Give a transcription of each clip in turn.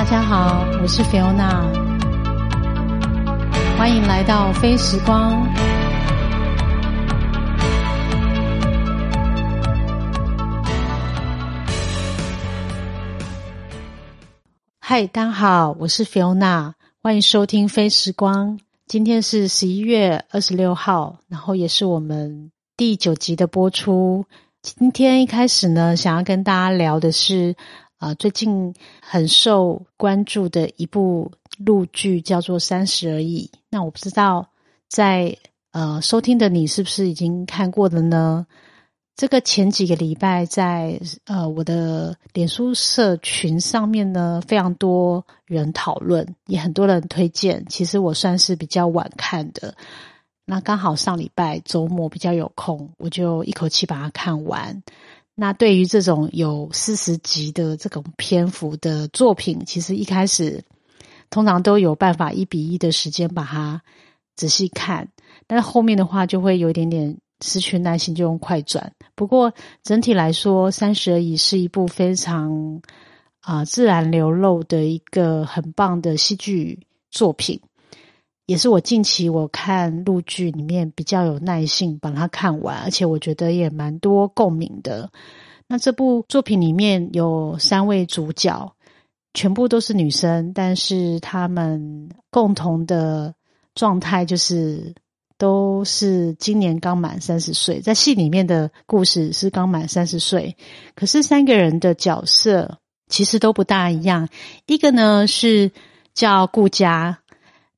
大家好，我是菲欧娜欢迎来到非时光。嗨，大家好，我是菲欧娜欢迎收听非时光。今天是十一月二十六号，然后也是我们第九集的播出。今天一开始呢，想要跟大家聊的是。啊，最近很受关注的一部陆剧叫做《三十而已》。那我不知道在呃收听的你是不是已经看过了呢？这个前几个礼拜在呃我的脸书社群上面呢，非常多人讨论，也很多人推荐。其实我算是比较晚看的，那刚好上礼拜周末比较有空，我就一口气把它看完。那对于这种有四十集的这种篇幅的作品，其实一开始通常都有办法一比一的时间把它仔细看，但是后面的话就会有一点点失去耐心，就用快转。不过整体来说，《三十而已》是一部非常啊自然流露的一个很棒的戏剧作品。也是我近期我看陆剧里面比较有耐性把它看完，而且我觉得也蛮多共鸣的。那这部作品里面有三位主角，全部都是女生，但是她们共同的状态就是都是今年刚满三十岁。在戏里面的故事是刚满三十岁，可是三个人的角色其实都不大一样。一个呢是叫顾佳。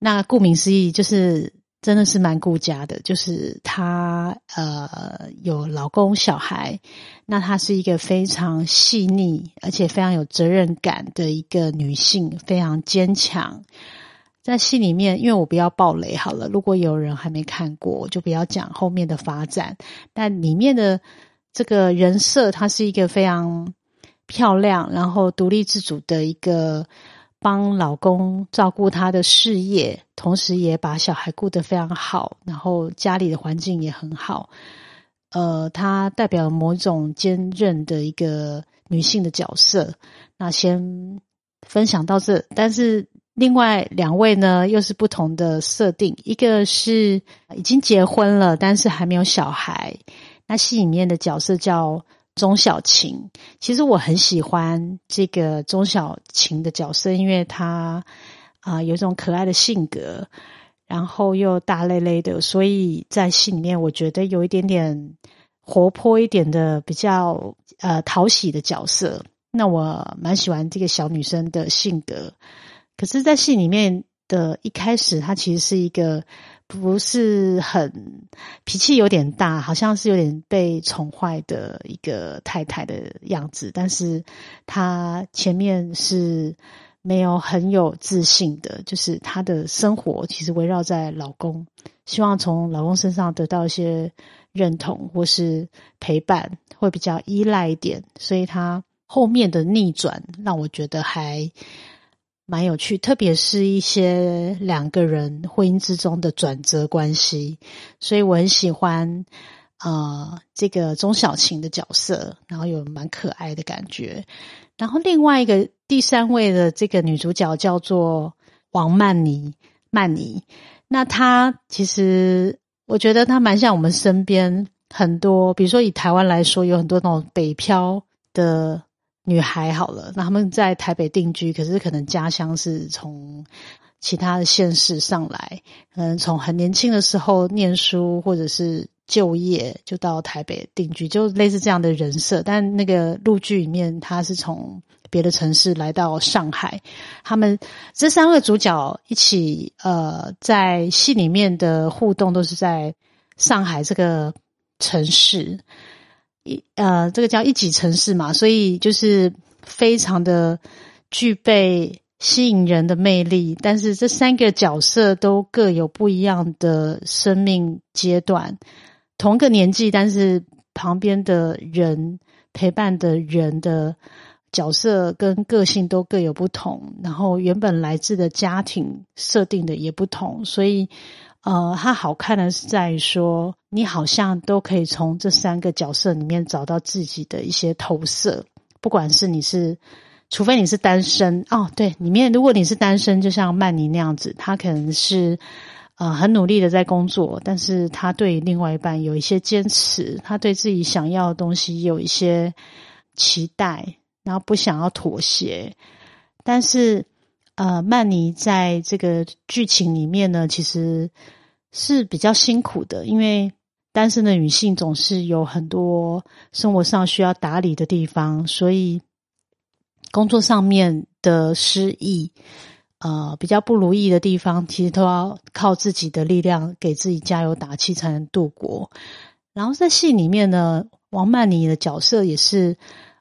那顾名思义，就是真的是蛮顾家的，就是她呃有老公小孩，那她是一个非常细腻而且非常有责任感的一个女性，非常坚强。在戏里面，因为我不要暴雷好了，如果有人还没看过，我就不要讲后面的发展。但里面的这个人设，她是一个非常漂亮，然后独立自主的一个。帮老公照顾他的事业，同时也把小孩顾得非常好，然后家里的环境也很好。呃，她代表某种坚韧的一个女性的角色。那先分享到这，但是另外两位呢，又是不同的设定。一个是已经结婚了，但是还没有小孩。那戏里面的角色叫。钟小晴，其实我很喜欢这个钟小晴的角色，因为她啊有一种可爱的性格，然后又大咧咧的，所以在戏里面我觉得有一点点活泼一点的比较呃讨喜的角色。那我蛮喜欢这个小女生的性格，可是，在戏里面的一开始，她其实是一个。不是很脾气有点大，好像是有点被宠坏的一个太太的样子。但是她前面是没有很有自信的，就是她的生活其实围绕在老公，希望从老公身上得到一些认同或是陪伴，会比较依赖一点。所以她后面的逆转让我觉得还。蛮有趣，特别是一些两个人婚姻之中的转折关系，所以我很喜欢呃这个钟小晴的角色，然后有蛮可爱的感觉。然后另外一个第三位的这个女主角叫做王曼妮，曼妮。那她其实我觉得她蛮像我们身边很多，比如说以台湾来说，有很多那种北漂的。女孩好了，那他们在台北定居，可是可能家乡是从其他的县市上来，可能从很年轻的时候念书或者是就业就到台北定居，就类似这样的人设。但那个陆剧里面，他是从别的城市来到上海，他们这三个主角一起呃，在戏里面的互动都是在上海这个城市。一呃，这个叫一级城市嘛，所以就是非常的具备吸引人的魅力。但是这三个角色都各有不一样的生命阶段，同个年纪，但是旁边的人陪伴的人的角色跟个性都各有不同，然后原本来自的家庭设定的也不同，所以。呃，它好看的是在于说，你好像都可以从这三个角色里面找到自己的一些投射，不管是你是除非你是单身哦，对，里面如果你是单身，就像曼妮那样子，他可能是呃很努力的在工作，但是他对另外一半有一些坚持，他对自己想要的东西有一些期待，然后不想要妥协。但是呃，曼妮在这个剧情里面呢，其实是比较辛苦的，因为单身的女性总是有很多生活上需要打理的地方，所以。工作上面的失意，呃，比较不如意的地方，其实都要靠自己的力量给自己加油打气，才能度过。然后在戏里面呢，王曼妮的角色也是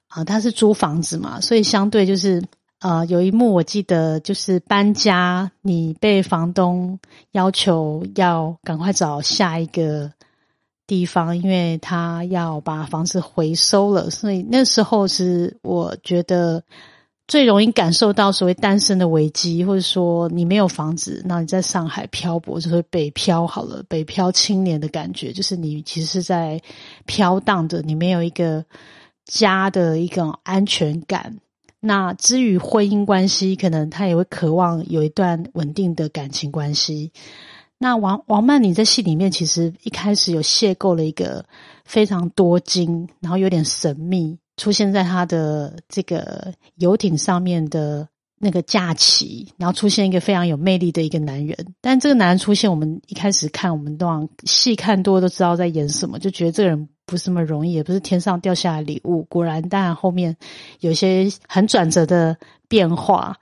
啊，她是租房子嘛，所以相对就是呃，有一幕我记得就是搬家，你被房东要求要赶快找下一个。地方，因为他要把房子回收了，所以那时候是我觉得最容易感受到所谓单身的危机，或者说你没有房子，那你在上海漂泊，就是北漂好了，北漂青年的感觉，就是你其实是在飘荡的，你没有一个家的一个安全感。那至于婚姻关系，可能他也会渴望有一段稳定的感情关系。那王王曼妮在戏里面其实一开始有邂逅了一个非常多金，然后有点神秘，出现在他的这个游艇上面的那个假期，然后出现一个非常有魅力的一个男人。但这个男人出现，我们一开始看，我们都往细看多都知道在演什么，就觉得这个人不是那么容易，也不是天上掉下来礼物。果然，当然后面有些很转折的变化，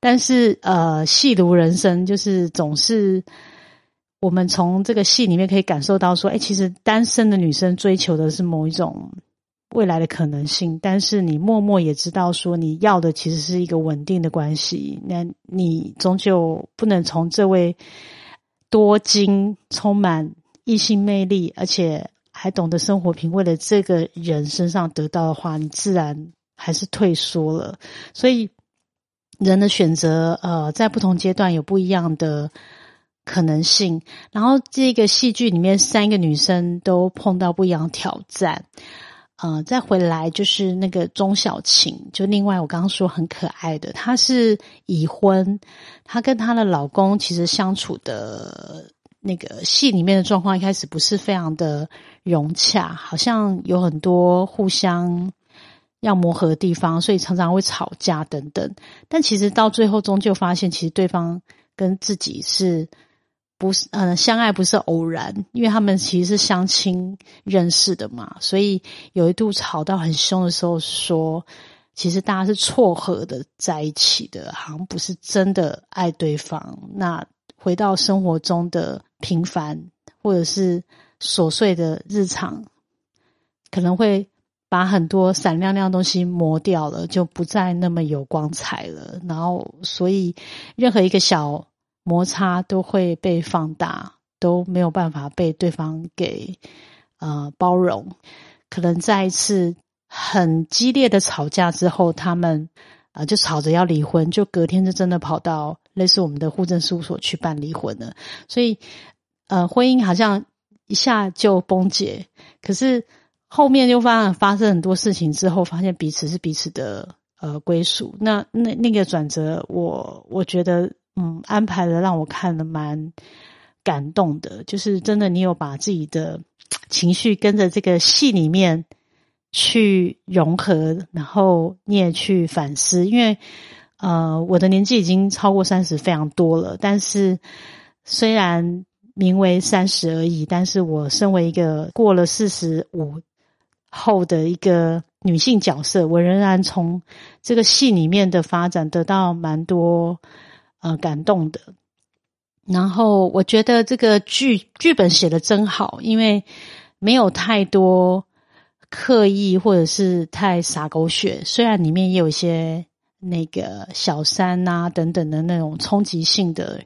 但是呃，戏如人生，就是总是。我们从这个戏里面可以感受到，说，哎，其实单身的女生追求的是某一种未来的可能性，但是你默默也知道，说你要的其实是一个稳定的关系。那你终究不能从这位多金、充满异性魅力，而且还懂得生活品味的这个人身上得到的话，你自然还是退缩了。所以，人的选择，呃，在不同阶段有不一样的。可能性，然后这个戏剧里面三个女生都碰到不一样挑战，呃，再回来就是那个钟小琴，就另外我刚刚说很可爱的，她是已婚，她跟她的老公其实相处的那个戏里面的状况一开始不是非常的融洽，好像有很多互相要磨合的地方，所以常常会吵架等等，但其实到最后终究发现，其实对方跟自己是。不是，嗯，相爱不是偶然，因为他们其实是相亲认识的嘛，所以有一度吵到很凶的时候，说其实大家是撮合的在一起的，好像不是真的爱对方。那回到生活中的平凡或者是琐碎的日常，可能会把很多闪亮亮的东西磨掉了，就不再那么有光彩了。然后，所以任何一个小。摩擦都会被放大，都没有办法被对方给呃包容。可能在一次很激烈的吵架之后，他们啊就吵着要离婚，就隔天就真的跑到类似我们的户政事务所去办离婚了。所以呃，婚姻好像一下就崩解。可是后面又发发生很多事情之后，发现彼此是彼此的呃归属。那那那个转折，我我觉得。嗯，安排的让我看的蛮感动的，就是真的，你有把自己的情绪跟着这个戏里面去融合，然后你也去反思。因为呃，我的年纪已经超过三十非常多了，但是虽然名为三十而已，但是我身为一个过了四十五后的一个女性角色，我仍然从这个戏里面的发展得到蛮多。呃，感动的。然后我觉得这个剧剧本写的真好，因为没有太多刻意或者是太洒狗血。虽然里面也有一些那个小三啊等等的那种冲击性的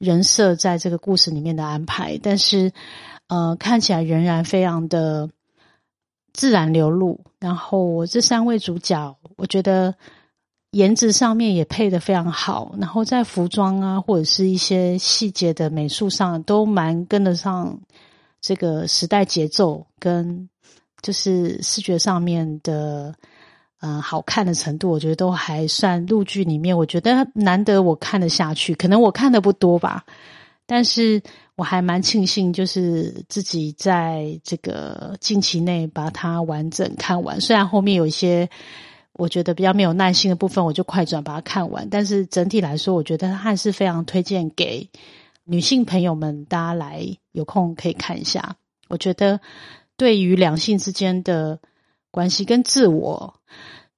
人设在这个故事里面的安排，但是呃，看起来仍然非常的自然流露。然后我这三位主角，我觉得。颜值上面也配的非常好，然后在服装啊或者是一些细节的美术上都蛮跟得上这个时代节奏，跟就是视觉上面的呃好看的程度，我觉得都还算陆剧里面，我觉得难得我看得下去。可能我看的不多吧，但是我还蛮庆幸，就是自己在这个近期内把它完整看完。虽然后面有一些我觉得比较没有耐心的部分，我就快转把它看完。但是整体来说，我觉得还是非常推荐给女性朋友们，大家来有空可以看一下。我觉得对于两性之间的关系跟自我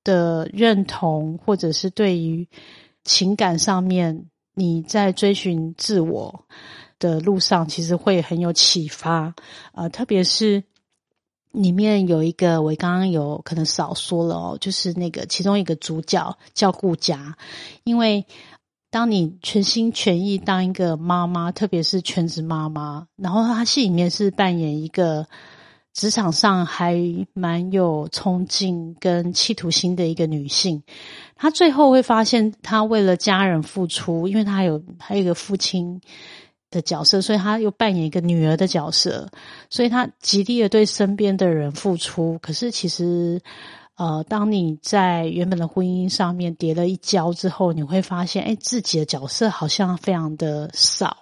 的认同，或者是对于情感上面，你在追寻自我的路上，其实会很有启发。呃，特别是里面有一个，我刚刚有可能少说了哦，就是那个其中一个主角叫顾家，因为当你全心全意当一个妈妈，特别是全职妈妈，然后她戏里面是扮演一个。职场上还蛮有冲劲跟企图心的一个女性，她最后会发现，她为了家人付出，因为她有还有一个父亲的角色，所以她又扮演一个女儿的角色，所以她极力的对身边的人付出。可是其实，呃，当你在原本的婚姻上面跌了一跤之后，你会发现，哎，自己的角色好像非常的少。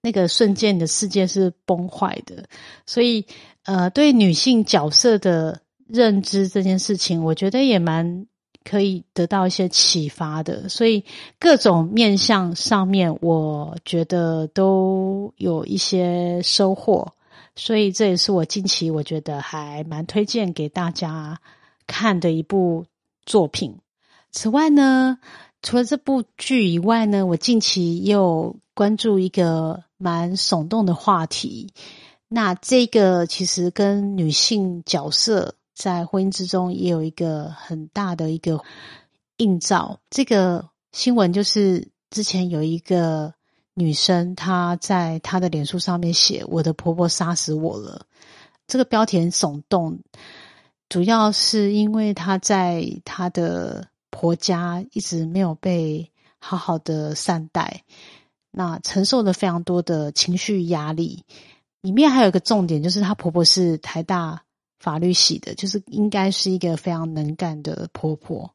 那个瞬间，你的世界是崩坏的，所以。呃，对女性角色的认知这件事情，我觉得也蛮可以得到一些启发的。所以各种面向上面，我觉得都有一些收获。所以这也是我近期我觉得还蛮推荐给大家看的一部作品。此外呢，除了这部剧以外呢，我近期又关注一个蛮耸动的话题。那这个其实跟女性角色在婚姻之中也有一个很大的一个映照。这个新闻就是之前有一个女生，她在她的脸书上面写：“我的婆婆杀死我了。”这个标题很耸动，主要是因为她在她的婆家一直没有被好好的善待，那承受了非常多的情绪压力。里面还有一个重点，就是她婆婆是台大法律系的，就是应该是一个非常能干的婆婆。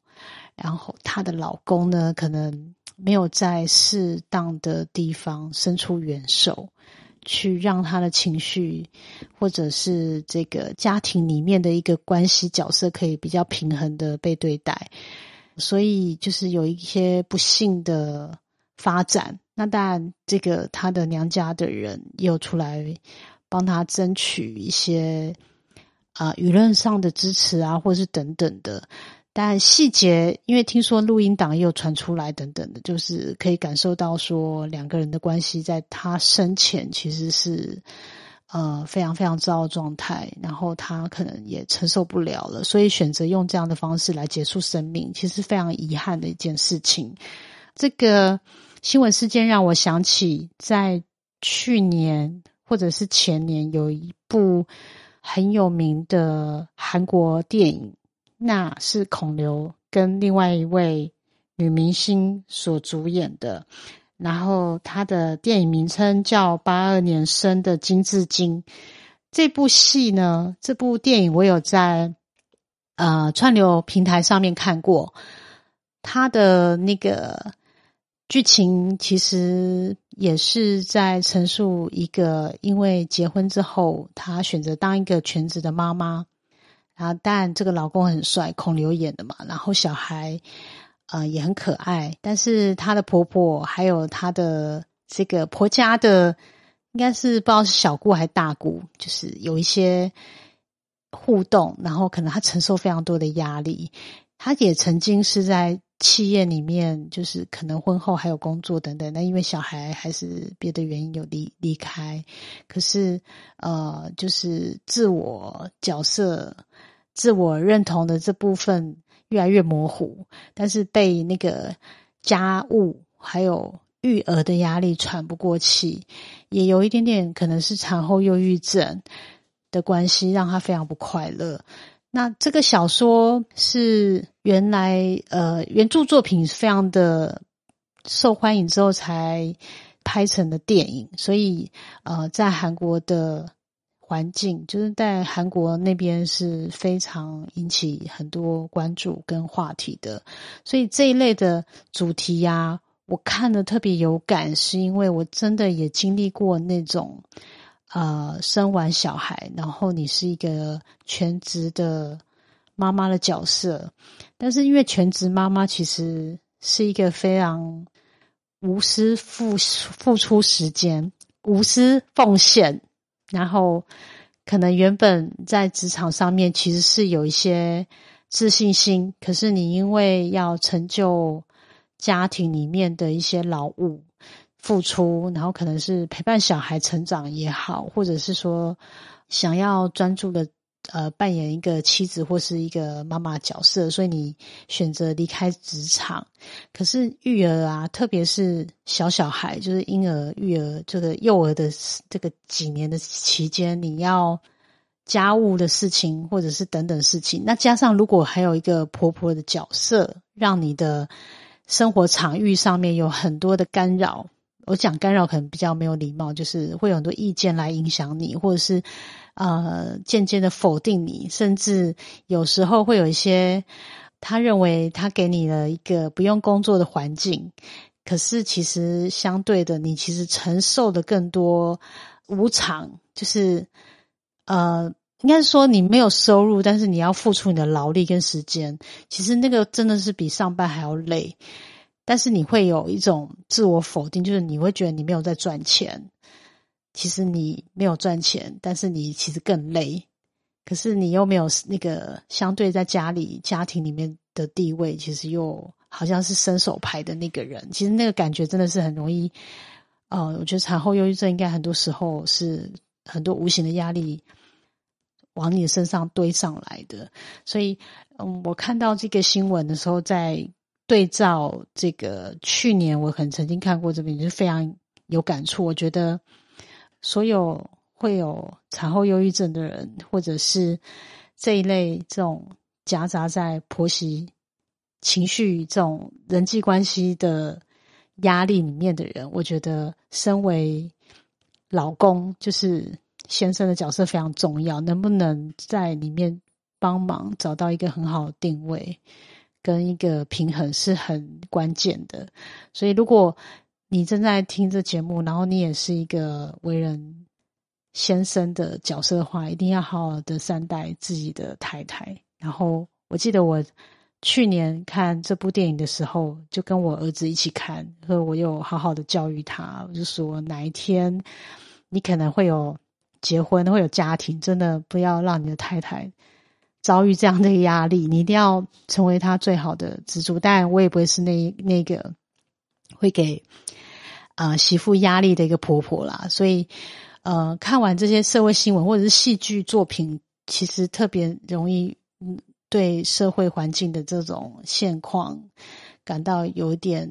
然后她的老公呢，可能没有在适当的地方伸出援手，去让她的情绪或者是这个家庭里面的一个关系角色可以比较平衡的被对待。所以就是有一些不幸的发展。那当然，这个她的娘家的人又出来帮她争取一些啊舆论上的支持啊，或是等等的。但细节，因为听说录音档也有传出来，等等的，就是可以感受到说两个人的关系在他生前其实是呃非常非常糟的状态，然后他可能也承受不了了，所以选择用这样的方式来结束生命，其实非常遗憾的一件事情。这个。新闻事件让我想起，在去年或者是前年，有一部很有名的韩国电影，那是孔刘跟另外一位女明星所主演的。然后，他的电影名称叫《八二年生的金智晶》。这部戏呢，这部电影我有在呃串流平台上面看过，他的那个。剧情其实也是在陈述一个，因为结婚之后，她选择当一个全职的妈妈。然后，但这个老公很帅，孔刘演的嘛。然后小孩，呃，也很可爱。但是她的婆婆还有她的这个婆家的，应该是不知道是小姑还是大姑，就是有一些互动。然后，可能她承受非常多的压力。她也曾经是在。企业里面就是可能婚后还有工作等等，那因为小孩还是别的原因有离离开，可是呃，就是自我角色、自我认同的这部分越来越模糊，但是被那个家务还有育儿的压力喘不过气，也有一点点可能是产后忧郁症的关系，让他非常不快乐。那这个小说是原来呃原著作品非常的受欢迎之后才拍成的电影，所以呃在韩国的环境，就是在韩国那边是非常引起很多关注跟话题的。所以这一类的主题呀，我看的特别有感，是因为我真的也经历过那种，呃，生完小孩，然后你是一个全职的妈妈的角色，但是因为全职妈妈其实是一个非常无私付付出时间。无私奉献，然后可能原本在职场上面其实是有一些自信心，可是你因为要成就家庭里面的一些劳务付出，然后可能是陪伴小孩成长也好，或者是说想要专注的。呃，扮演一个妻子或是一个妈妈角色，所以你选择离开职场。可是育儿啊，特别是小小孩，就是婴儿、育儿这个幼儿的这个几年的期间，你要家务的事情，或者是等等事情。那加上如果还有一个婆婆的角色，让你的生活场域上面有很多的干扰。我讲干扰可能比较没有礼貌，就是会有很多意见来影响你，或者是。呃，渐渐的否定你，甚至有时候会有一些他认为他给你了一个不用工作的环境，可是其实相对的，你其实承受的更多无常，就是呃，应该说你没有收入，但是你要付出你的劳力跟时间，其实那个真的是比上班还要累，但是你会有一种自我否定，就是你会觉得你没有在赚钱。其实你没有赚钱，但是你其实更累。可是你又没有那个相对在家里家庭里面的地位，其实又好像是伸手牌的那个人。其实那个感觉真的是很容易。呃，我觉得产后忧郁症应该很多时候是很多无形的压力往你的身上堆上来的。所以，嗯，我看到这个新闻的时候，在对照这个去年，我很曾经看过这边，就是非常有感触。我觉得。所有会有产后忧郁症的人，或者是这一类这种夹杂在婆媳情绪、这种人际关系的压力里面的人，我觉得身为老公，就是先生的角色非常重要。能不能在里面帮忙找到一个很好的定位跟一个平衡，是很关键的。所以，如果你正在听这节目，然后你也是一个为人先生的角色的话，一定要好好的善待自己的太太。然后我记得我去年看这部电影的时候，就跟我儿子一起看，所以我有好好的教育他，我就说哪一天你可能会有结婚，会有家庭，真的不要让你的太太遭遇这样的压力，你一定要成为他最好的支柱。当然，我也不会是那那个会给。啊，媳妇压力的一个婆婆啦，所以，呃，看完这些社会新闻或者是戏剧作品，其实特别容易对社会环境的这种现况感到有点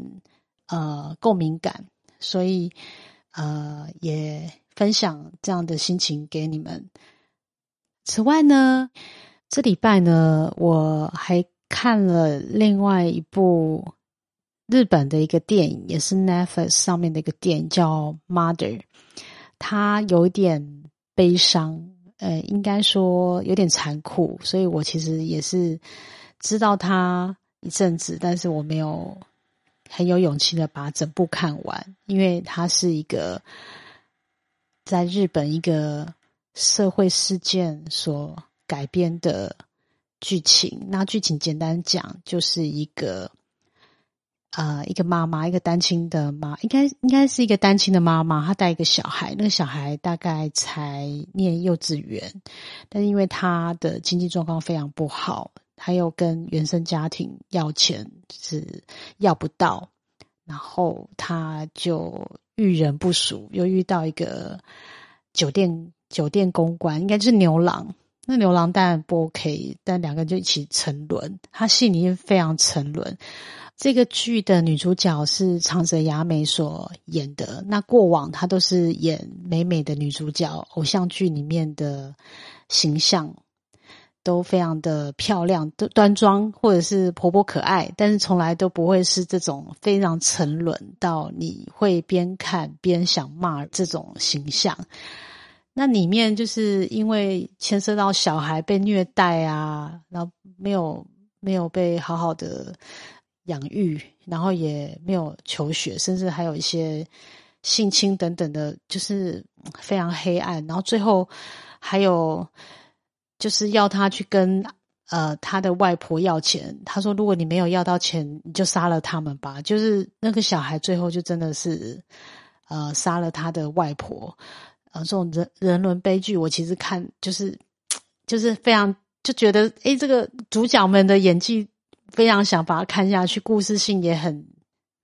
呃共鸣感，所以呃也分享这样的心情给你们。此外呢，这礼拜呢，我还看了另外一部。日本的一个电影，也是 Netflix 上面的一个电影，叫《Mother》，它有点悲伤，呃，应该说有点残酷，所以我其实也是知道它一阵子，但是我没有很有勇气的把整部看完，因为它是一个在日本一个社会事件所改编的剧情。那剧情简单讲，就是一个。啊，一个妈妈，一个单亲的妈，应该应该是一个单亲的妈妈，她带一个小孩，那个小孩大概才念幼稚园，但是因为他的经济状况非常不好，他又跟原生家庭要钱是要不到，然后他就遇人不淑，又遇到一个酒店酒店公关，应该是牛郎，那牛郎当然不 OK，但两个人就一起沉沦，他戏里非常沉沦。这个剧的女主角是长泽雅美所演的。那过往她都是演美美的女主角，偶像剧里面的形象都非常的漂亮、都端庄，或者是婆婆可爱，但是从来都不会是这种非常沉沦到你会边看边想骂这种形象。那里面就是因为牵涉到小孩被虐待啊，然后没有没有被好好的养育，然后也没有求学，甚至还有一些性侵等等的，就是非常黑暗。然后最后还有就是要他去跟呃他的外婆要钱，他说如果你没有要到钱，你就杀了他们吧。就是那个小孩最后就真的是呃杀了他的外婆。呃，这种人人伦悲剧，我其实看就是就是非常就觉得，哎，这个主角们的演技非常想把它看下去，故事性也很，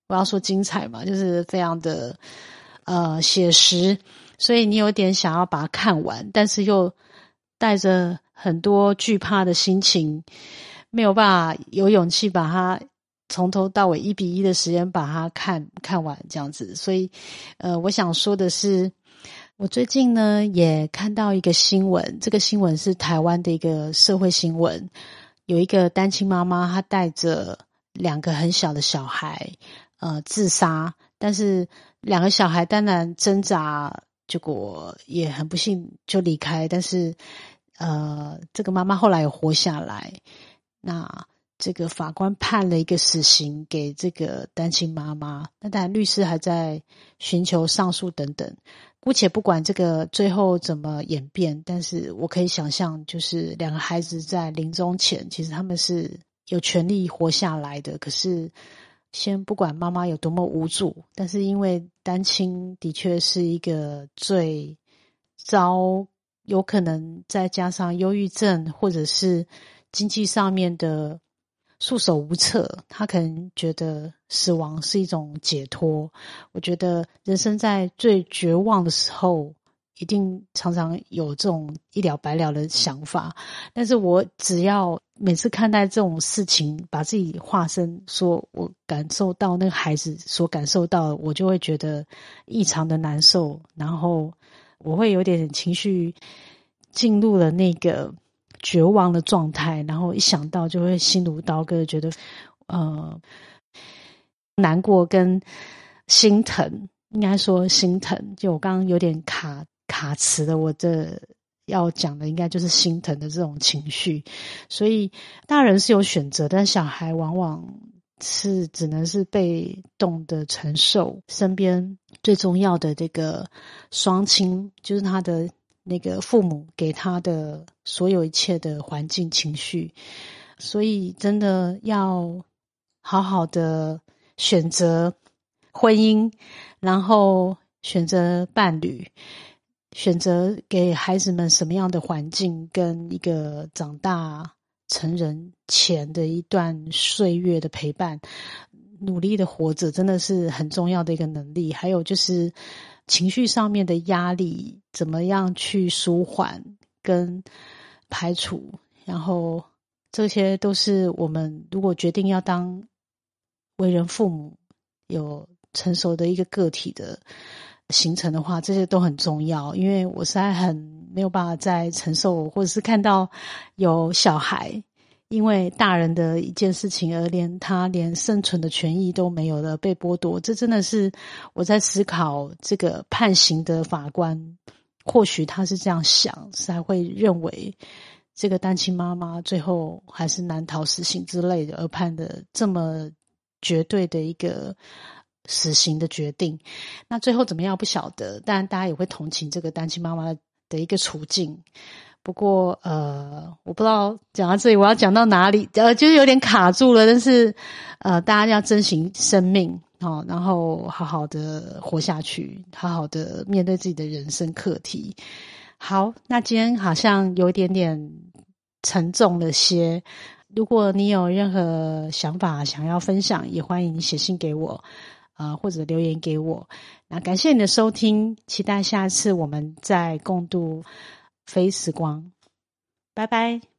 我要说精彩嘛，就是非常的呃写实，所以你有点想要把它看完，但是又带着很多惧怕的心情，没有办法有勇气把它从头到尾一比一的时间把它看看完这样子，所以呃，我想说的是。我最近呢也看到一个新闻，这个新闻是台湾的一个社会新闻，有一个单亲妈妈，她带着两个很小的小孩，呃，自杀，但是两个小孩当然挣扎，结果也很不幸就离开，但是呃，这个妈妈后来有活下来，那这个法官判了一个死刑给这个单亲妈妈，那当然律师还在寻求上诉等等。姑且不管这个最后怎么演变，但是我可以想象，就是两个孩子在临终前，其实他们是有权利活下来的。可是，先不管妈妈有多么无助，但是因为单亲的确是一个最遭，有可能再加上忧郁症或者是经济上面的。束手无策，他可能觉得死亡是一种解脱。我觉得人生在最绝望的时候，一定常常有这种一了百了的想法。但是我只要每次看待这种事情，把自己化身，说我感受到那个孩子所感受到，我就会觉得异常的难受，然后我会有点情绪进入了那个。绝望的状态，然后一想到就会心如刀割，觉得呃难过跟心疼，应该说心疼。就我刚刚有点卡卡词的，我这要讲的应该就是心疼的这种情绪。所以大人是有选择，但小孩往往是只能是被动的承受。身边最重要的这个双亲，就是他的。那个父母给他的所有一切的环境情绪，所以真的要好好的选择婚姻，然后选择伴侣，选择给孩子们什么样的环境，跟一个长大成人前的一段岁月的陪伴，努力的活着，真的是很重要的一个能力。还有就是。情绪上面的压力怎么样去舒缓跟排除？然后这些都是我们如果决定要当为人父母、有成熟的一个个体的形成的话，这些都很重要。因为我实在很没有办法再承受，或者是看到有小孩。因为大人的一件事情而连他连生存的权益都没有了，被剥夺，这真的是我在思考这个判刑的法官，或许他是这样想，才会认为这个单亲妈妈最后还是难逃死刑之类的，而判的这么绝对的一个死刑的决定。那最后怎么样不晓得，但大家也会同情这个单亲妈妈的一个处境。不过，呃，我不知道讲到这里我要讲到哪里，呃，就是有点卡住了。但是，呃，大家要珍惜生命哦，然后好好的活下去，好好的面对自己的人生课题。好，那今天好像有一点点沉重了些。如果你有任何想法想要分享，也欢迎你写信给我，啊，或者留言给我。那感谢你的收听，期待下次我们再共度。非时光，拜拜。